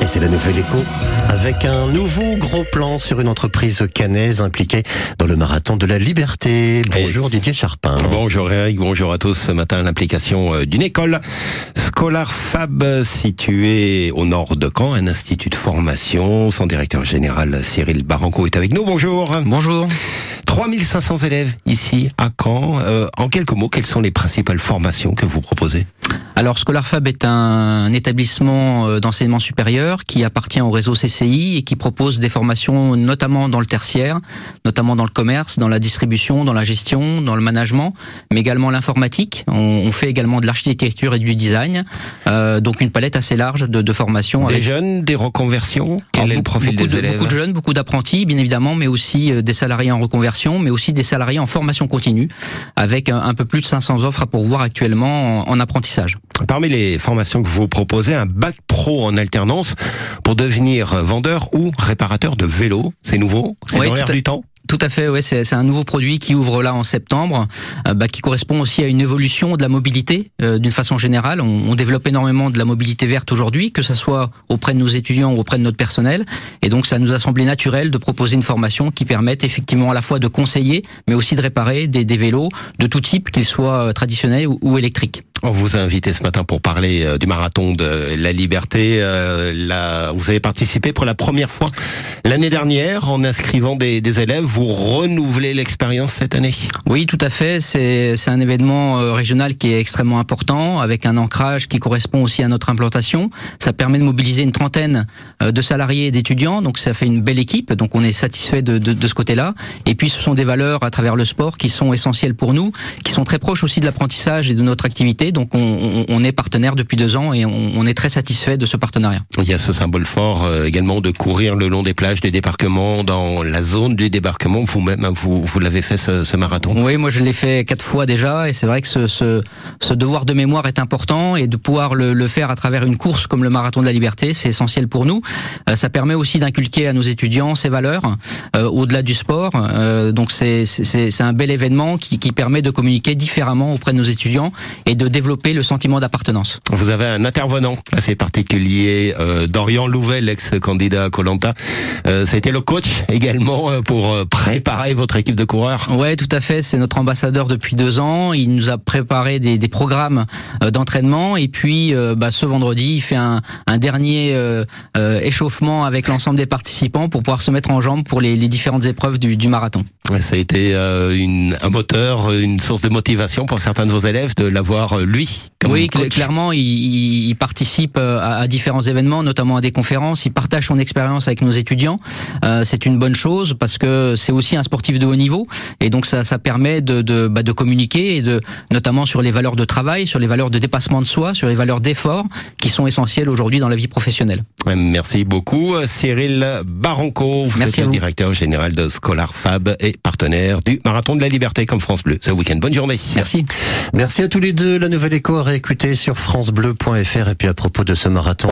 Et c'est la nouvelle écho avec un nouveau gros plan sur une entreprise canaise impliquée dans le marathon de la liberté. Bonjour Didier Charpin. Bonjour Eric, bonjour à tous. Ce matin, l'implication euh, d'une école Scholar Fab située au nord de Caen, un institut de formation. Son directeur général Cyril Baranco est avec nous. Bonjour. Bonjour. 3500 élèves ici à Caen. Euh, en quelques mots, quelles sont les principales formations que vous proposez? Alors ScolarFab est un établissement euh, d'enseignement supérieur qui appartient au réseau CCI et qui propose des formations notamment dans le tertiaire, notamment dans le commerce, dans la distribution, dans la gestion, dans le management, mais également l'informatique. On, on fait également de l'architecture et du design, Euh, donc une palette assez large de, de formations. Des avec- jeunes, des reconversions? Quel Alors, est le beaucoup- profil beaucoup des de, élèves? Beaucoup de jeunes, beaucoup d'apprentis, bien évidemment, mais aussi euh, des salariés en reconversion, mais aussi des salariés en formation continue, avec un, un peu plus de 500 offres à pourvoir actuellement en, en apprentissage. Parmi les formations que vous proposez, un bac pro en alternance pour devenir vendeur ou réparateur de vélo. C'est nouveau? C'est Oui, dans l'air du temps? Tout à fait, ouais, c'est un nouveau produit qui ouvre là en septembre, euh, bah, qui correspond aussi à une évolution de la mobilité euh, d'une façon générale. On, on développe énormément de la mobilité verte aujourd'hui, que ce soit auprès de nos étudiants ou auprès de notre personnel. Et donc ça nous a semblé naturel de proposer une formation qui permette effectivement à la fois de conseiller, mais aussi de réparer des, des vélos de tout type, qu'ils soient euh, traditionnels ou, ou électriques. On vous a invité ce matin pour parler euh, du marathon de la liberté. Euh, vous avez participé pour la première fois l'année dernière en inscrivant des, élèves. Vous renouvelez l'expérience cette année? Oui, tout à fait. C'est c'est un événement euh, régional qui est extrêmement important, avec un ancrage qui correspond aussi à notre implantation. Ça permet de mobiliser une trentaine euh, de salariés et d'étudiants, donc ça fait une belle équipe. Donc on est satisfait de, de, de ce côté-là. Et puis ce sont des valeurs à travers le sport qui sont essentielles pour nous, qui sont très proches aussi de l'apprentissage et de notre activité. Donc on, est partenaire depuis deux ans et on, on est très satisfait de ce partenariat. Il y a ce symbole fort euh, également de courir le long des plages du débarquement, dans la zone du débarquement. Vous-même, hein, vous, vous l'avez fait ce, ce marathon. Oui, moi je l'ai fait quatre fois déjà, et c'est vrai que ce, ce, ce devoir de mémoire est important, et de pouvoir le, le faire à travers une course comme le marathon de la liberté, c'est essentiel pour nous. Euh, ça permet aussi d'inculquer à nos étudiants ces valeurs, euh, au-delà du sport. Donc c'est un bel événement qui, qui permet de communiquer différemment auprès de nos étudiants et de développer le sentiment d'appartenance. Vous avez un intervenant assez particulier, euh, Dorian Louvet, l'ex-candidat à Colanta. Euh, ça a été le coach également euh, pour euh, préparer votre équipe de coureurs. Ouais, tout à fait. C'est notre ambassadeur depuis deux ans. Il nous a préparé des, des programmes euh, d'entraînement et puis euh, bah, ce vendredi, il fait un, un dernier euh, euh, échauffement avec l'ensemble des participants pour pouvoir se mettre en jambe pour les, les différentes épreuves du, du marathon. Ça a été euh, une, un moteur, une source de motivation pour certains de vos élèves de l'avoir euh, lui comme oui, coach. clairement, il, il- participe euh, à, à différents événements, notamment à des conférences. Il partage son expérience avec nos étudiants. Euh, c'est une bonne chose parce que c'est aussi un sportif de haut niveau et donc ça, ça permet de, de, bah, de communiquer et de, notamment sur les valeurs de travail, sur les valeurs de dépassement de soi, sur les valeurs d'effort qui sont essentielles aujourd'hui dans la vie professionnelle. Merci beaucoup, euh, Cyril Baranco. Vous Merci êtes le directeur général de Scholar Fab et partenaire du Marathon de la Liberté comme France Bleu ce week-end. Bonne journée. Merci. Merci à tous les deux. La nouvelle écho à réécouter sur francebleu.fr et puis à propos de ce marathon.